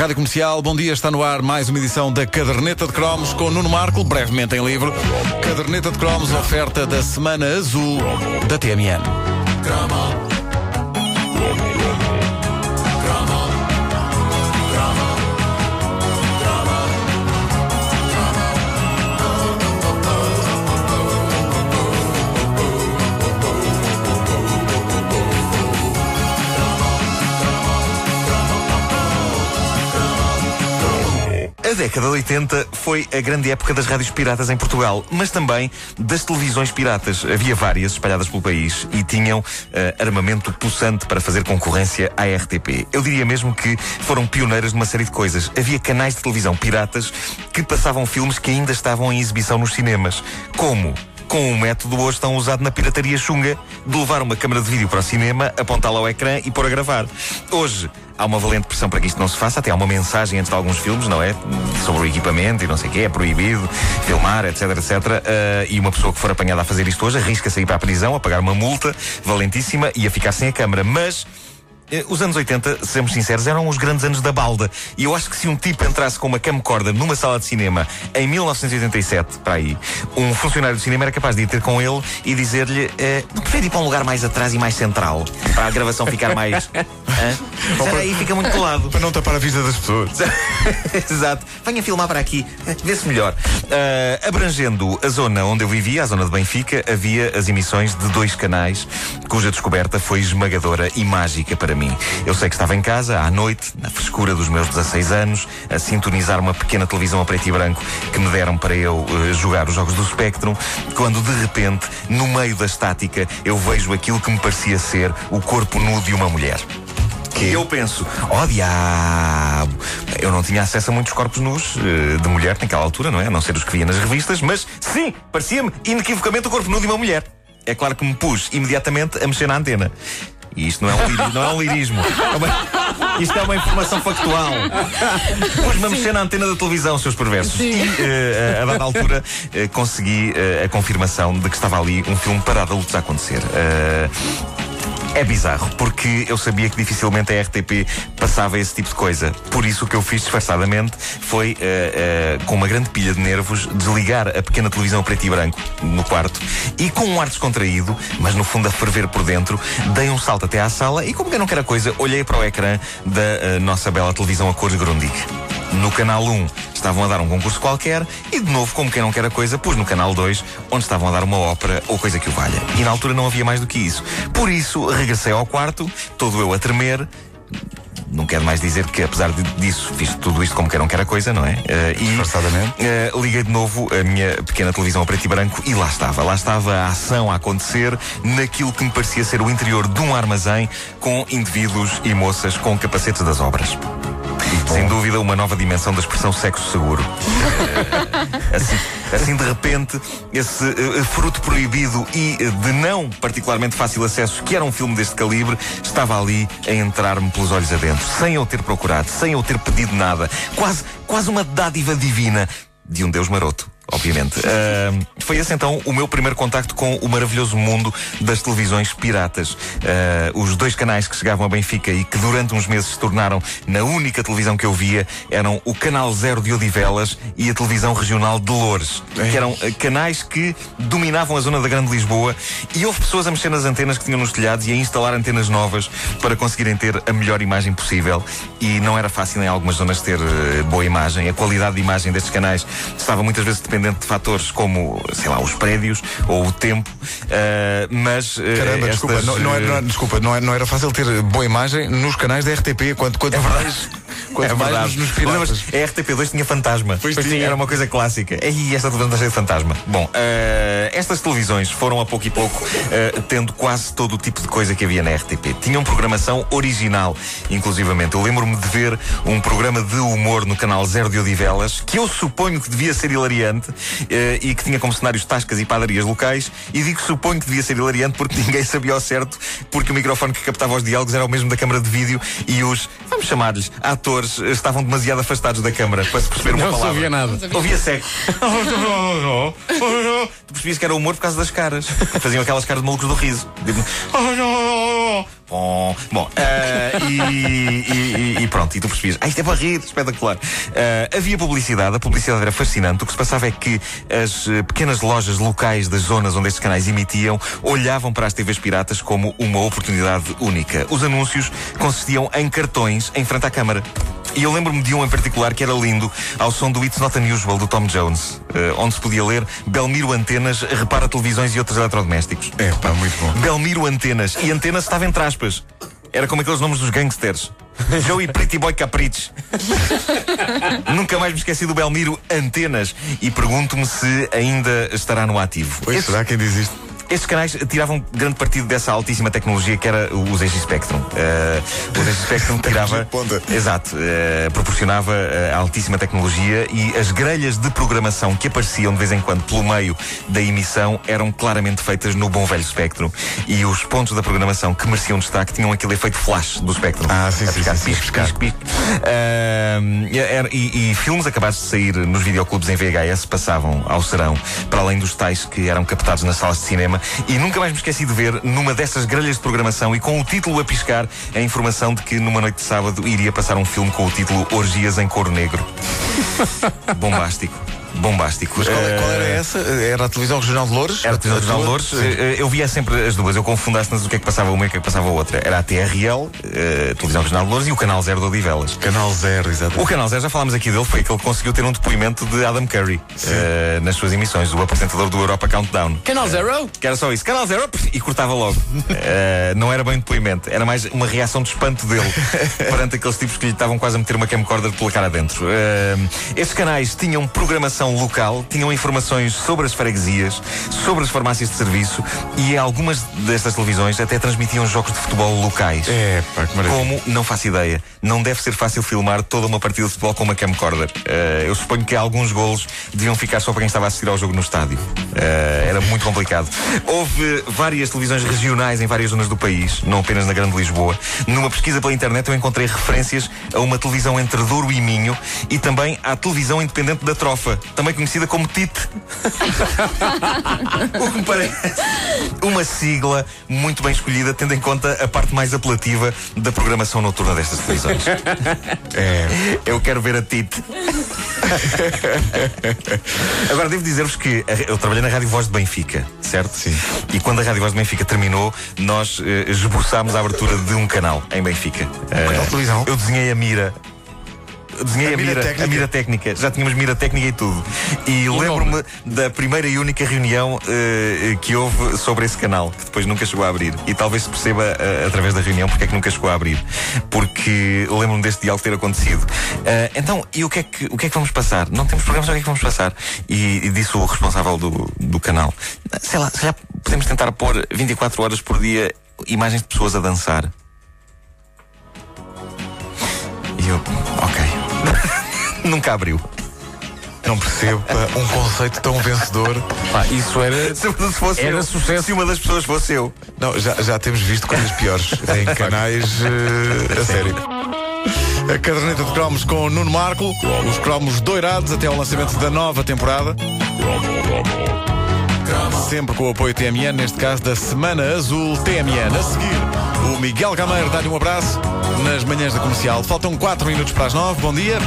Rádio Comercial, bom dia, está no ar mais uma edição da Caderneta de Cromos com Nuno Marco, brevemente em livro. Caderneta de Cromos, oferta da Semana Azul da TMN. Década de 80 foi a grande época das rádios piratas em Portugal, mas também das televisões piratas. Havia várias espalhadas pelo país e tinham eh, armamento possante para fazer concorrência à RTP. Eu diria mesmo que foram pioneiras de uma série de coisas. Havia canais de televisão piratas que passavam filmes que ainda estavam em exibição nos cinemas, como com um método hoje tão usado na pirataria chunga de levar uma câmara de vídeo para o cinema, apontá-la ao ecrã e pôr a gravar. Hoje há uma valente pressão para que isto não se faça, até há uma mensagem antes de alguns filmes, não é? Sobre o equipamento e não sei o quê, é proibido filmar, etc, etc. Uh, e uma pessoa que for apanhada a fazer isto hoje arrisca-se a ir para a prisão, a pagar uma multa valentíssima e a ficar sem a câmara. Mas os anos 80, sejamos sinceros, eram os grandes anos da balda. E eu acho que se um tipo entrasse com uma camcorda numa sala de cinema em 1987, para aí, um funcionário do cinema era capaz de ir ter com ele e dizer-lhe: eh, prefere ir para um lugar mais atrás e mais central, para a gravação ficar mais. Hã? aí fica muito colado. Para não tapar a vista das pessoas. Exato. Venha filmar para aqui, vê-se melhor. Uh, abrangendo a zona onde eu vivia, a zona de Benfica, havia as emissões de dois canais, cuja descoberta foi esmagadora e mágica para mim. Eu sei que estava em casa, à noite, na frescura dos meus 16 anos, a sintonizar uma pequena televisão a preto e branco que me deram para eu uh, jogar os jogos do Spectrum, quando de repente, no meio da estática, eu vejo aquilo que me parecia ser o corpo nu de uma mulher. Que eu penso, oh, diabo, eu não tinha acesso a muitos corpos nus uh, de mulher naquela altura, não é? A não ser os que via nas revistas, mas sim, parecia-me inequivocamente o corpo nu de uma mulher. É claro que me pus imediatamente a mexer na antena. E isto não é um, lirismo, não é um lirismo. É uma, isto é uma informação factual. Pus-me a mexer na antena da televisão, seus perversos. Sim. E, uh, a dada altura, uh, consegui uh, a confirmação de que estava ali um filme parado a lutos a acontecer. É bizarro, porque eu sabia que dificilmente a RTP passava esse tipo de coisa. Por isso o que eu fiz disfarçadamente foi, uh, uh, com uma grande pilha de nervos, desligar a pequena televisão preto e branco no quarto e com um ar descontraído, mas no fundo a ferver por dentro, dei um salto até à sala e, como que eu não quero coisa, olhei para o ecrã da uh, nossa bela televisão a cores Grundig. No canal 1 estavam a dar um concurso qualquer e, de novo, como quem não quer a coisa, pus no canal 2, onde estavam a dar uma ópera ou coisa que o valha. E na altura não havia mais do que isso. Por isso, regressei ao quarto, todo eu a tremer. Não quero mais dizer que, apesar disso, fiz tudo isto como quer não quer a coisa, não é? Uh, e uh, liguei de novo a minha pequena televisão a preto e branco e lá estava. Lá estava a ação a acontecer naquilo que me parecia ser o interior de um armazém com indivíduos e moças com capacetes das obras. Sem dúvida, uma nova dimensão da expressão sexo seguro. assim, assim, de repente, esse uh, fruto proibido e uh, de não particularmente fácil acesso, que era um filme deste calibre, estava ali a entrar-me pelos olhos adentro, sem eu ter procurado, sem eu ter pedido nada. Quase, quase uma dádiva divina de um Deus maroto obviamente. Uh, foi esse então o meu primeiro contacto com o maravilhoso mundo das televisões piratas. Uh, os dois canais que chegavam a Benfica e que durante uns meses se tornaram na única televisão que eu via eram o Canal Zero de Odivelas e a televisão regional de Loures, que eram uh, canais que dominavam a zona da Grande Lisboa e houve pessoas a mexer nas antenas que tinham nos telhados e a instalar antenas novas para conseguirem ter a melhor imagem possível. E não era fácil em algumas zonas ter boa imagem. A qualidade de imagem destes canais estava muitas vezes dependente dependente de fatores como, sei lá, os prédios ou o tempo, uh, mas. Uh, Caramba, estas, desculpa, não, não, era, desculpa não, não, era fácil ter boa imagem nos canais da RTP, quanto, quanto é mais. Quanto é mais nos, nos a RTP2 tinha fantasma. Pois tinha. Era uma coisa clássica. E esta televisão está cheia de fantasma. Bom, uh, estas televisões foram a pouco e pouco uh, tendo quase todo o tipo de coisa que havia na RTP. Tinham programação original, inclusivamente. Eu lembro-me de ver um programa de humor no canal Zero de Odivelas, que eu suponho que devia ser hilariante, uh, e que tinha como cenários tascas e padarias locais. E digo suponho que devia ser hilariante porque ninguém sabia ao certo, porque o microfone que captava os diálogos era o mesmo da câmara de vídeo e os, vamos chamar-lhes, atores estavam demasiado afastados da câmara para se perceber uma não palavra. Não ouvia nada. Ouvia seco. tu percebias que era humor por causa das caras. Faziam aquelas caras de malucos do riso. Tipo, Bom, bom, bom uh, e, e, e, pronto, e tu percebias, ah, isto é rir, espetacular. Uh, havia publicidade, a publicidade era fascinante. O que se passava é que as uh, pequenas lojas locais das zonas onde estes canais emitiam olhavam para as TVs piratas como uma oportunidade única. Os anúncios consistiam em cartões em frente à câmara. E eu lembro-me de um em particular que era lindo, ao som do It's Not Unusual do Tom Jones, onde se podia ler Belmiro Antenas repara televisões e outros eletrodomésticos. É, pá, muito bom. Belmiro Antenas. E Antenas estava entre aspas. Era como aqueles nomes dos gangsters. Joey Pretty Boy Caprites. Nunca mais me esqueci do Belmiro Antenas e pergunto-me se ainda estará no ativo. Pois Esse... será quem diz isto? Estes canais tiravam grande partido dessa altíssima tecnologia que era o ZX Spectrum. Uh, o ZX Spectrum tirava. exato. Uh, proporcionava uh, altíssima tecnologia e as grelhas de programação que apareciam de vez em quando pelo meio da emissão eram claramente feitas no bom velho Spectrum. E os pontos da programação que mereciam destaque tinham aquele efeito flash do Spectrum. Ah, sim, sim, sim, sim, pisco, pisco, pisco. E, e filmes acabados de sair nos videoclubes em VHS passavam ao serão, para além dos tais que eram captados nas salas de cinema e nunca mais me esqueci de ver numa dessas grelhas de programação e com o título a piscar a informação de que numa noite de sábado iria passar um filme com o título Orgias em Couro Negro. Bombástico bombástico. Mas qual, qual, era eh, essa? Era a televisão regional de Louros? Era a televisão regional de Louros. Eh, eu via sempre as duas. Eu confundasse-nas o que é que passava uma e o que é que passava a outra. Era a TRL, a televisão regional de Louros, e o Canal Zero de Odivelas. Canal Zero, exato. O Canal Zero, já falámos aqui dele, foi que ele conseguiu ter um depoimento de Adam Curry uh, nas suas emissões, do apresentador do Europa Countdown. Canal Zero? Que era só isso. Canal Zero e cortava logo. uh, não era bem um depoimento, era mais uma reação de espanto dele perante aqueles tipos que lhe estavam quase a meter uma camcorder pela cara dentro. Uh, estes canais tinham programação local, tinham informações sobre as freguesias, sobre as farmácias de serviço e algumas destas televisões até transmitiam jogos de futebol locais. É, pá, que Como? Não faço ideia. Não deve ser fácil filmar toda uma partida de futebol com uma camcorder. Uh, eu suponho que alguns golos deviam ficar só para quem estava a assistir ao jogo no estádio. Uh, era muito complicado. Houve várias televisões regionais em várias zonas do país, não apenas na Grande Lisboa. Numa pesquisa pela internet eu encontrei referências a uma televisão entre Douro e Minho e também à televisão independente da Trofa, também conhecida como Tite. o que me parece uma sigla muito bem escolhida, tendo em conta a parte mais apelativa da programação noturna destas televisões. É, eu quero ver a Tite. Agora, devo dizer-vos que eu trabalhei na Rádio Voz de Benfica, certo? Sim. E quando a Rádio Voz de Benfica terminou, nós uh, esboçámos a abertura de um canal em Benfica. Uh, televisão? Eu desenhei a mira desenhei a, a mira, mira a mira técnica. Já tínhamos mira técnica e tudo. E lembro-me da primeira e única reunião uh, que houve sobre esse canal, que depois nunca chegou a abrir. E talvez se perceba uh, através da reunião porque é que nunca chegou a abrir. Porque lembro-me deste diálogo ter acontecido. Uh, então, e o que, é que, o que é que vamos passar? Não temos programas, o que é que vamos passar? E, e disse o responsável do, do canal: sei lá, se já podemos tentar pôr 24 horas por dia imagens de pessoas a dançar. E eu. Nunca abriu. Não percebo um conceito tão vencedor. Pá, isso era, se, se fosse era eu, sucesso. Se uma das pessoas fosse eu. Não, já, já temos visto coisas piores em canais uh, a sério. A caderneta de cromos com Nuno Marco, os cromos doirados até ao lançamento da nova temporada. Sempre com o apoio TMN, neste caso da Semana Azul TMN. A seguir, o Miguel Gameiro dá-lhe um abraço nas manhãs da comercial. Faltam 4 minutos para as 9. Bom dia.